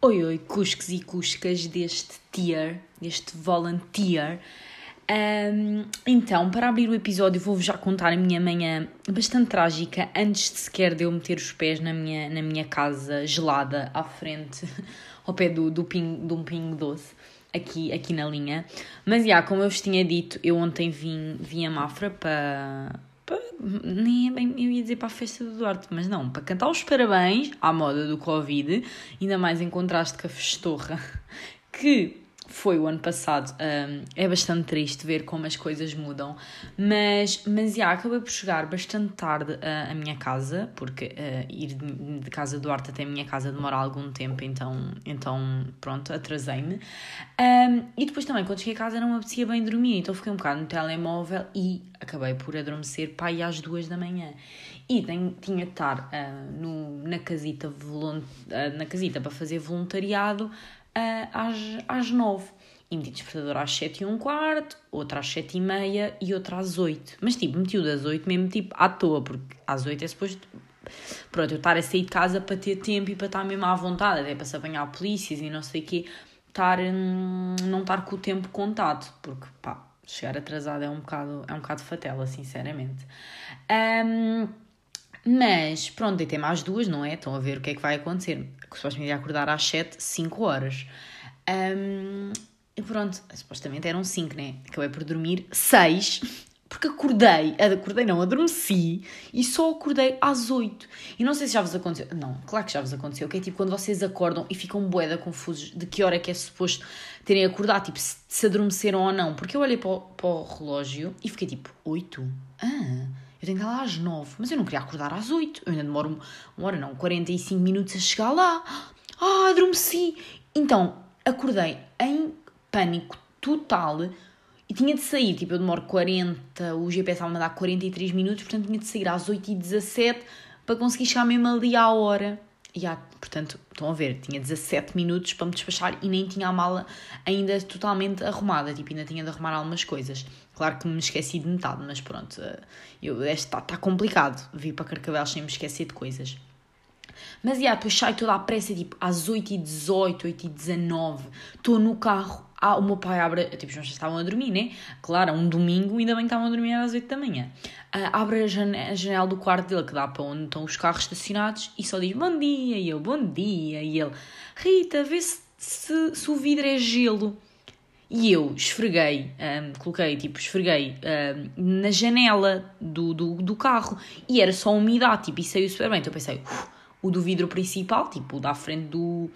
Oi, oi, cuscos e cuscas deste tier, deste volunteer. Um, então, para abrir o episódio, vou-vos já contar a minha manhã bastante trágica antes de sequer de eu meter os pés na minha, na minha casa gelada à frente, ao pé do, do, ping, de um pingo doce, aqui, aqui na linha. Mas, já, como eu vos tinha dito, eu ontem vim, vim a Mafra para, nem é bem, eu ia dizer para a festa do Duarte, mas não, para cantar os parabéns à moda do Covid, ainda mais em contraste com a festorra, que foi o ano passado. Um, é bastante triste ver como as coisas mudam, mas, mas já, acabei por chegar bastante tarde à, à minha casa, porque uh, ir de, de, casa do Arte até a minha casa demora algum tempo, então, então pronto, atrasei-me. Um, e depois também, quando cheguei a casa, não me apetecia bem dormir, então fiquei um bocado no telemóvel e acabei por adormecer aí às duas da manhã. E tenho, tinha de estar uh, no, na, casita uh, na casita para fazer voluntariado uh, às, às 9. E meti despertador às 7 e um quarto, outra às 7 e meia e outra às 8. Mas tipo, meti o das 8 mesmo tipo à toa, porque às 8 é suposto. Pronto, eu estar a sair de casa para ter tempo e para estar mesmo à vontade, até para se apanhar polícias e não sei o quê, estar, hum, não estar com o tempo contado, porque pá, chegar atrasado é um bocado, é um bocado fatela, sinceramente. Um, mas pronto, deitei-me às duas, não é? Estão a ver o que é que vai acontecer. Supostamente ia acordar às 7, 5 horas. Um, e pronto, supostamente eram 5, né? Acabei por dormir 6, porque acordei, acordei não, adormeci e só acordei às 8. E não sei se já vos aconteceu, não, claro que já vos aconteceu, que é tipo quando vocês acordam e ficam boeda confusos de que hora é que é suposto terem acordado, tipo se, se adormeceram ou não. Porque eu olhei para o, para o relógio e fiquei tipo, 8? Ah eu tenho que estar lá às 9, mas eu não queria acordar às 8. Eu ainda demoro uma hora, não, 45 minutos a chegar lá. Ah, adormeci. Então, acordei em pânico total e tinha de sair. Tipo, eu demoro 40, o GPS estava a dar 43 minutos, portanto tinha de sair às 8 e 17 para conseguir chegar mesmo ali à hora. E há, portanto, estão a ver, tinha 17 minutos para me despachar e nem tinha a mala ainda totalmente arrumada, tipo, ainda tinha de arrumar algumas coisas. Claro que me esqueci de metade, mas pronto, eh, está tá complicado vir para Carcavelos sem me esquecer de coisas. Mas, yeah, depois saio toda à pressa, tipo, às 8h18, 8h19, estou no carro, ah, o meu pai abre, tipo, já estavam a dormir, né? Claro, um domingo, ainda bem que estavam a dormir às 8 da manhã. Uh, abre a janela, a janela do quarto dele, que dá para onde estão os carros estacionados, e só diz, bom dia, e eu, bom dia, e ele, Rita, vê se, se, se o vidro é gelo. E eu esfreguei, um, coloquei, tipo, esfreguei um, na janela do, do, do, carro e era só umidade, tipo, e saiu super bem. Então eu pensei, o do vidro principal, tipo, o da frente do,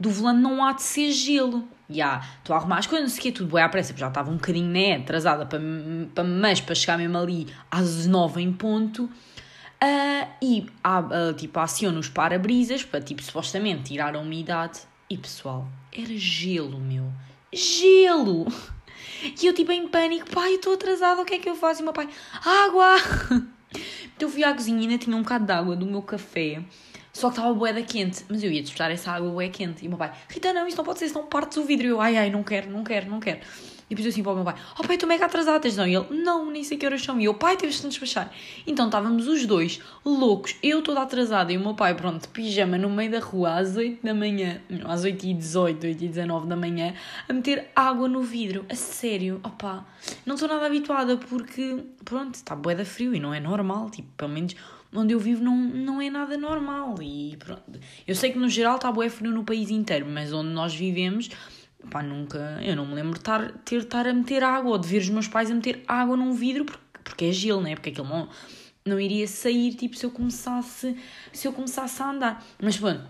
do volante não há de ser gelo. Yeah, estou a arrumar as coisas, não sei o que, tudo bem à pressa, já estava um bocadinho, né, atrasada, para, para, mas para chegar mesmo ali às nove em ponto. Uh, e, uh, tipo, aciono os para-brisas para, tipo, supostamente tirar a umidade. E, pessoal, era gelo, meu gelo. E eu, tipo, em pânico, pai, estou atrasada, o que é que eu faço? E meu pai, água! Então eu fui à cozinha e ainda tinha um bocado de água do meu café, só que estava boeda quente, mas eu ia despertar essa água boeda quente. E o meu pai, Rita, não, isto não pode ser, senão partes o vidro. E eu, ai, ai, não quero, não quero, não quero. E depois assim para o meu pai: Oh pai, estou mega atrasada, tens não? E ele: Não, nem sei que horas são. E eu: Pai, temos de despachar. Então estávamos os dois loucos, eu toda atrasada e o meu pai, pronto, de pijama no meio da rua às 8 da manhã, às 8 e 18, 8 e 19 da manhã, a meter água no vidro. A sério, opá, não estou nada habituada porque, pronto, está boeda frio e não é normal, tipo, pelo menos onde eu vivo não, não é nada normal. E pronto, eu sei que no geral está boé frio no país inteiro, mas onde nós vivemos Pá, nunca. Eu não me lembro de estar, ter, estar a meter água ou de ver os meus pais a meter água num vidro porque, porque é gelo, né? Porque aquilo não, não iria sair tipo se eu começasse se eu começasse a andar. Mas pronto,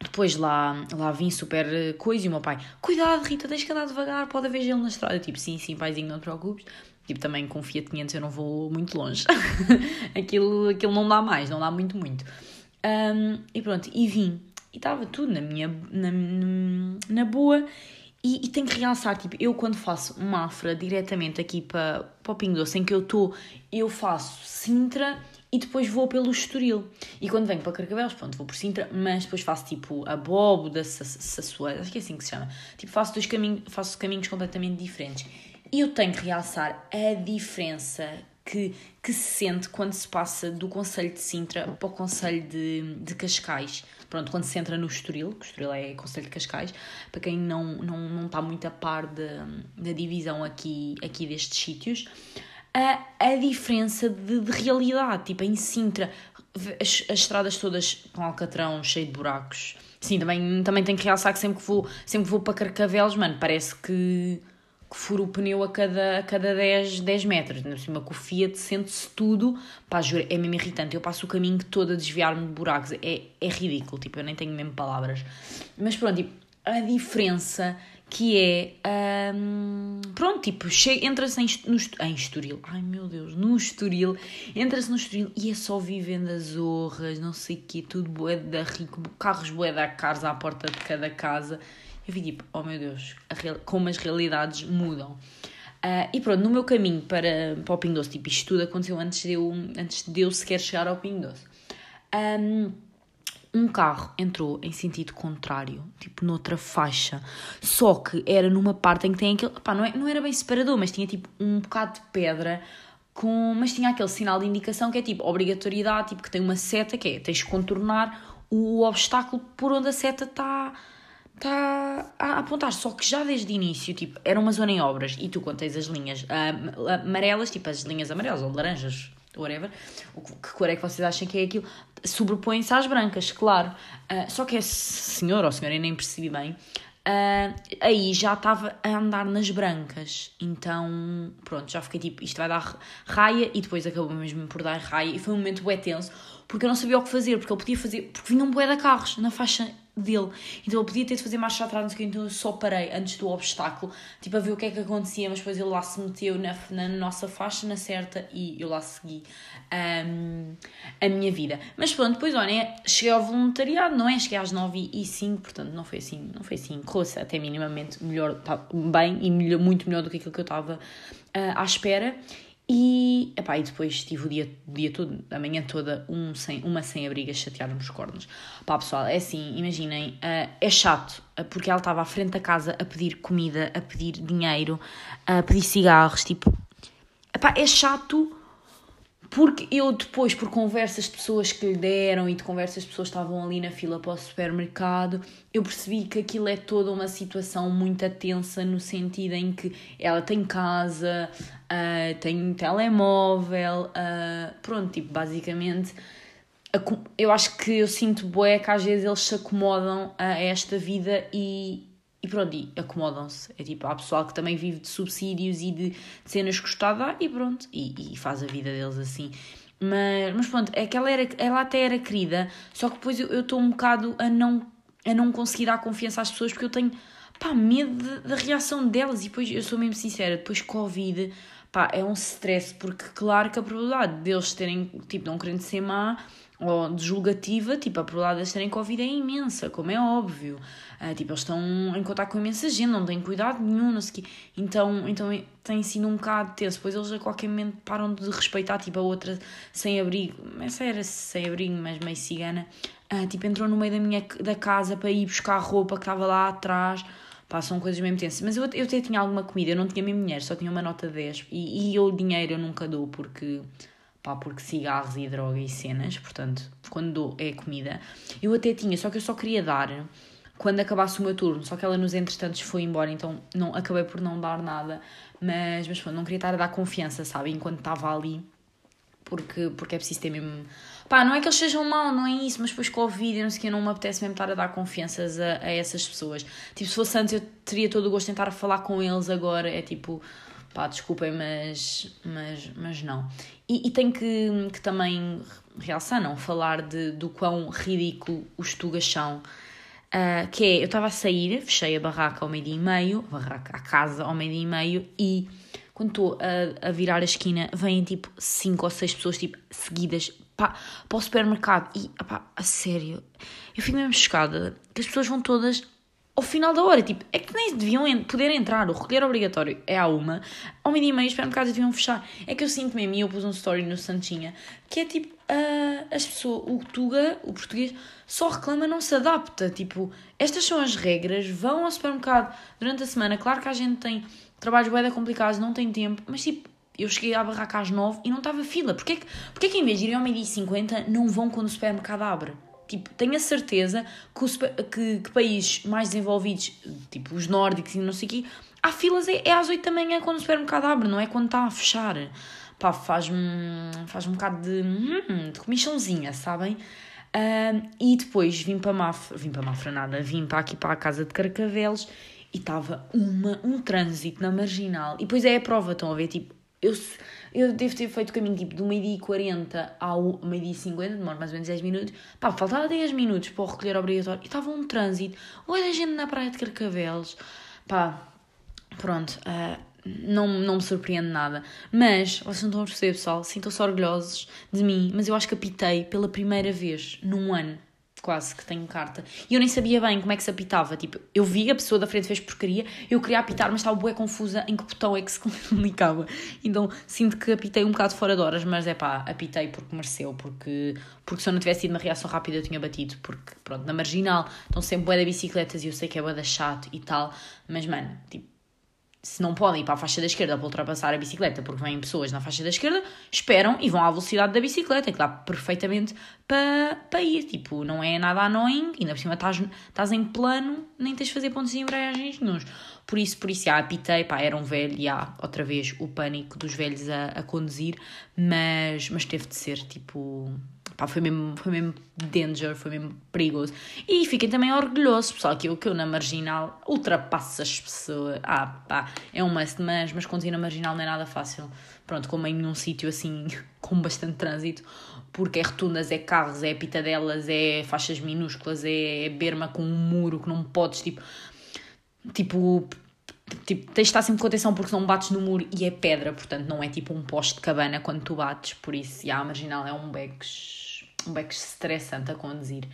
depois lá, lá vim super coisa e o meu pai, cuidado Rita, tens que andar devagar, pode haver gelo na estrada. Eu, tipo, sim, sim, paizinho, não te preocupes. Tipo, também com Fiat 500 eu não vou muito longe. aquilo, aquilo não dá mais, não dá muito, muito. Um, e pronto, e vim. E estava tudo na minha, na, na boa. E, e tenho que realçar, tipo, eu quando faço Mafra diretamente aqui para, para o Pingo Doce, em que eu estou, eu faço Sintra e depois vou pelo Estoril. E quando venho para Carcavelos, pronto, vou por Sintra, mas depois faço tipo a Bóboda, Sassueira, acho que é assim que se chama. Tipo, faço dois caminhos, faço caminhos completamente diferentes. Eu tenho que realçar a diferença que, que se sente quando se passa do Conselho de Sintra para o Conselho de, de Cascais. Pronto, quando se entra no Estoril, que o Estoril é Conselho de Cascais, para quem não, não, não está muito a par da, da divisão aqui, aqui destes sítios, a, a diferença de, de realidade. Tipo, em Sintra, as, as estradas todas com alcatrão, cheio de buracos. Sim, também, também tenho que realçar que sempre que vou, sempre que vou para Carcavelos, mano, parece que que fura o pneu a cada, a cada 10, 10 metros. Na cima, com o Fiat sente-se tudo. Pá, juro, é mesmo irritante. Eu passo o caminho todo a desviar-me de buracos. É, é ridículo, tipo, eu nem tenho mesmo palavras. Mas pronto, tipo, a diferença que é. Hum, pronto, tipo, entra-se em, no, em Estoril. Ai meu Deus, no Estoril. Entra-se no Estoril e é só vivendas zorras, não sei o quê, tudo boeda rico, carros boeda caros à porta de cada casa eu vi tipo, oh meu Deus, real, como as realidades mudam. Uh, e pronto, no meu caminho para, para o Pingo Doce, tipo, isto tudo aconteceu antes de eu, antes de eu sequer chegar ao Pingo Doce. Um, um carro entrou em sentido contrário, tipo noutra faixa, só que era numa parte em que tem aquele. Pá, não, é, não era bem separador, mas tinha tipo um bocado de pedra, com, mas tinha aquele sinal de indicação que é tipo obrigatoriedade, tipo que tem uma seta que é tens de contornar o obstáculo por onde a seta está está a apontar. Só que já desde o início, tipo, era uma zona em obras e tu, quando as linhas uh, amarelas, tipo as linhas amarelas ou laranjas, whatever, o que, que cor é que vocês acham que é aquilo? Sobrepõem-se às brancas, claro. Uh, só que esse senhor ou senhora, eu nem percebi bem, Uh, aí já estava a andar nas brancas. Então, pronto, já fiquei tipo, isto vai dar raia e depois acabou mesmo por dar raia e foi um momento bem tenso porque eu não sabia o que fazer, porque ele podia fazer, porque vinha um bué de carros na faixa dele. Então ele podia ter de fazer marcha atrás, não sei o que, então eu só parei antes do obstáculo, tipo a ver o que é que acontecia, mas depois ele lá se meteu na, na nossa faixa, na certa, e eu lá segui um, a minha vida. Mas pronto, depois olha, cheguei ao voluntariado, não é? Cheguei às 9 e 5, portanto não foi assim, não foi assim, correu-se até minimamente melhor, tá, bem e melhor, muito melhor do que aquilo que eu estava uh, à espera. E, epá, e depois tive o dia, o dia todo, a manhã toda, um sem, uma sem abriga chateada nos cornos. Pá, pessoal, é assim, imaginem, uh, é chato, uh, porque ela estava à frente da casa a pedir comida, a pedir dinheiro, a pedir cigarros, tipo... Epá, é chato porque eu depois, por conversas de pessoas que lhe deram e de conversas de pessoas que estavam ali na fila para o supermercado, eu percebi que aquilo é toda uma situação muito tensa no sentido em que ela tem casa, uh, tem um telemóvel, uh, pronto, tipo, basicamente eu acho que eu sinto bué que às vezes eles se acomodam a esta vida e, e pronto, e acomodam-se. É tipo, há pessoal que também vive de subsídios e de, cenas que gostava e pronto, e, e faz a vida deles assim. Mas, mas pronto, é que ela, era, ela até era querida, só que depois eu estou um bocado a não, a não conseguir dar confiança às pessoas porque eu tenho pá, medo da reação delas. E depois, eu sou mesmo sincera, depois Covid, pá, é um stress, porque claro que a probabilidade deles terem, tipo, não querendo ser má ou de julgativa, tipo, a probabilidade de terem Covid é imensa, como é óbvio. Uh, tipo, eles estão em contato com imensa gente, não têm cuidado nenhum, não sei o quê. Então, então tem sido um bocado tenso. Depois eles a qualquer momento param de respeitar, tipo, a outra sem abrigo. Essa era sem abrigo, mas meio cigana. Uh, tipo, entrou no meio da minha da casa para ir buscar roupa que estava lá atrás. Pá, são coisas mesmo tensas. Mas eu, eu até tinha alguma comida, eu não tinha mesmo dinheiro, só tinha uma nota 10. E, e eu dinheiro eu nunca dou, porque pá, porque cigarros e droga e cenas, portanto, quando dou é comida. Eu até tinha, só que eu só queria dar quando acabasse o meu turno, só que ela nos entretantos foi embora, então não acabei por não dar nada, mas, mas pronto, não queria estar a dar confiança, sabe, enquanto estava ali, porque, porque é preciso ter mesmo... Pá, não é que eles sejam mal, não é isso, mas depois com o vídeo, não sei o que, não me apetece mesmo estar a dar confianças a, a essas pessoas. Tipo, se fosse antes eu teria todo o gosto em estar a falar com eles agora, é tipo pá, desculpem, mas, mas, mas não. E, e tenho que, que também realçar, não, falar de, do quão ridículo os tugas são. Uh, que é, eu estava a sair, fechei a barraca ao meio-dia e meio, a barraca, a casa ao meio-dia e meio, e quando estou a, a virar a esquina, vêm tipo cinco ou seis pessoas tipo, seguidas pá, para o supermercado. E, pá, a sério, eu fico mesmo chocada que as pessoas vão todas ao final da hora, tipo, é que nem deviam poder entrar, o recolher obrigatório é à uma, ao meio e meio os supermercados deviam fechar. É que eu sinto mesmo, e eu pus um story no Santinha, que é tipo, uh, as pessoas, o Tuga, o português, só reclama, não se adapta. Tipo, estas são as regras, vão ao supermercado durante a semana. Claro que a gente tem trabalhos bem complicados, não tem tempo, mas tipo, eu cheguei à barraca às 9 e não estava fila. Porquê que, porquê que em vez de ir ao meio-dia e 50 não vão quando o supermercado abre? Tipo, tenho a certeza que, o, que, que países mais desenvolvidos, tipo os nórdicos e não sei o quê, há filas é, é às 8 da manhã quando o supermercado abre, não é quando está a fechar. Pá, faz-me faz um bocado de, hum, de comichãozinha, sabem? E depois vim para Mafra, vim para Mafra nada, vim para aqui para a casa de Carcavelos e estava um trânsito na marginal. E depois é a prova, estão a ver? Tipo, eu, eu devo ter feito o caminho tipo do meio-dia e 40 ao meio-dia e 50, demora mais ou menos 10 minutos. Pá, faltava 10 minutos para o recolher obrigatório e estava um trânsito. Olha a gente na praia de Carcavelos. Pá, pronto, uh, não, não me surpreende nada. Mas, vocês não estão a perceber, pessoal, sintam-se orgulhosos de mim, mas eu acho que apitei pela primeira vez num ano quase que tenho carta. E eu nem sabia bem como é que se apitava. Tipo, eu vi a pessoa da frente fez porcaria, eu queria apitar, mas estava bué confusa em que botão é que se comunicava. Então sinto que apitei um bocado fora de horas, mas é pá, apitei porque mereceu, porque, porque se eu não tivesse tido uma reação rápida eu tinha batido, porque pronto, na marginal estão sempre bué de bicicletas e eu sei que é bué da chato e tal, mas mano, tipo, se não podem ir para a faixa da esquerda para ultrapassar a bicicleta porque vêm pessoas na faixa da esquerda, esperam e vão à velocidade da bicicleta, que dá perfeitamente para, para ir. Tipo, não é nada annoying, ainda por cima estás, estás em plano, nem tens de fazer pontos de embreagens nenhums. Por isso, por isso, já apitei, pá, era um velho, há outra vez o pânico dos velhos a, a conduzir, mas, mas teve de ser, tipo, Pá, foi mesmo, foi mesmo danger, foi mesmo perigoso. E fiquem também orgulhosos, pessoal, que eu, que eu na marginal ultrapasso as pessoas. Ah, pá, é um must, mas, mas conduzir na marginal não é nada fácil. Pronto, como em num sítio assim com bastante trânsito, porque é rotundas, é carros, é pitadelas, é faixas minúsculas, é, é berma com um muro que não podes, tipo. Tipo, tipo, tens de estar sempre com atenção porque não bates no muro e é pedra, portanto não é tipo um poste de cabana quando tu bates, por isso, já, a marginal é um becos um beco estressante a conduzir.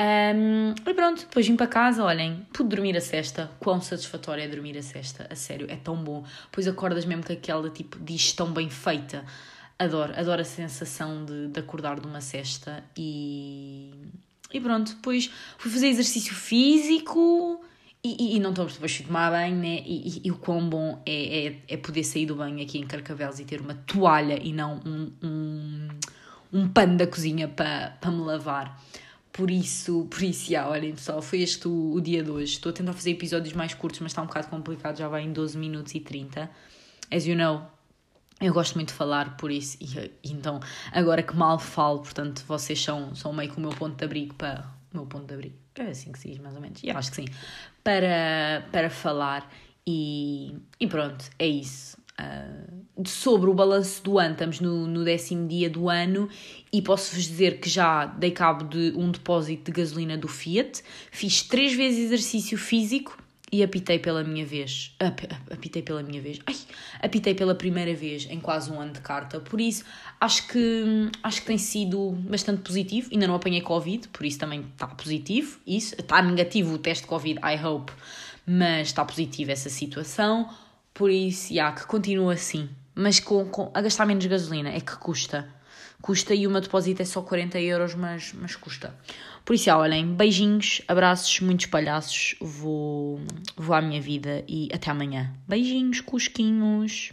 Um, e pronto, depois vim para casa, olhem, pude dormir a cesta. Quão satisfatório é dormir a cesta, a sério, é tão bom. Depois acordas mesmo com aquela tipo digestão bem feita. Adoro, adoro a sensação de, de acordar de uma cesta e. E pronto, depois fui fazer exercício físico. E, e, e, não estamos depois de tomar banho, né? E, e, e, o quão bom é, é, é poder sair do banho aqui em Carcavelos e ter uma toalha e não um, um, um pano da cozinha para pa me lavar. Por isso, por isso, já, olhem pessoal, foi este o, o, dia de hoje. Estou a tentar fazer episódios mais curtos, mas está um bocado complicado, já vai em 12 minutos e 30. As you know, eu gosto muito de falar, por isso, e, então, agora que mal falo, portanto, vocês são, são meio que o meu ponto de abrigo para. O meu ponto de abrigo, é assim que se diz, mais ou menos. E acho que sim. Para, para falar, e, e pronto, é isso. Uh, sobre o balanço do ano, estamos no, no décimo dia do ano e posso-vos dizer que já dei cabo de um depósito de gasolina do Fiat, fiz três vezes exercício físico e apitei pela minha vez. Ap, apitei pela minha vez. Ai, apitei pela primeira vez em quase um ano de carta. Por isso, acho que, acho que tem sido bastante positivo. Ainda não apanhei Covid, por isso também está positivo. Isso, está negativo o teste de Covid, I hope, mas está positivo essa situação. Por isso, já, que continua assim. Mas com, com, a gastar menos gasolina, é que custa. Custa e uma depósito é só 40 euros, mas, mas custa. Por isso, já, olhem, beijinhos, abraços, muitos palhaços. Vou, vou à minha vida e até amanhã. Beijinhos, cusquinhos.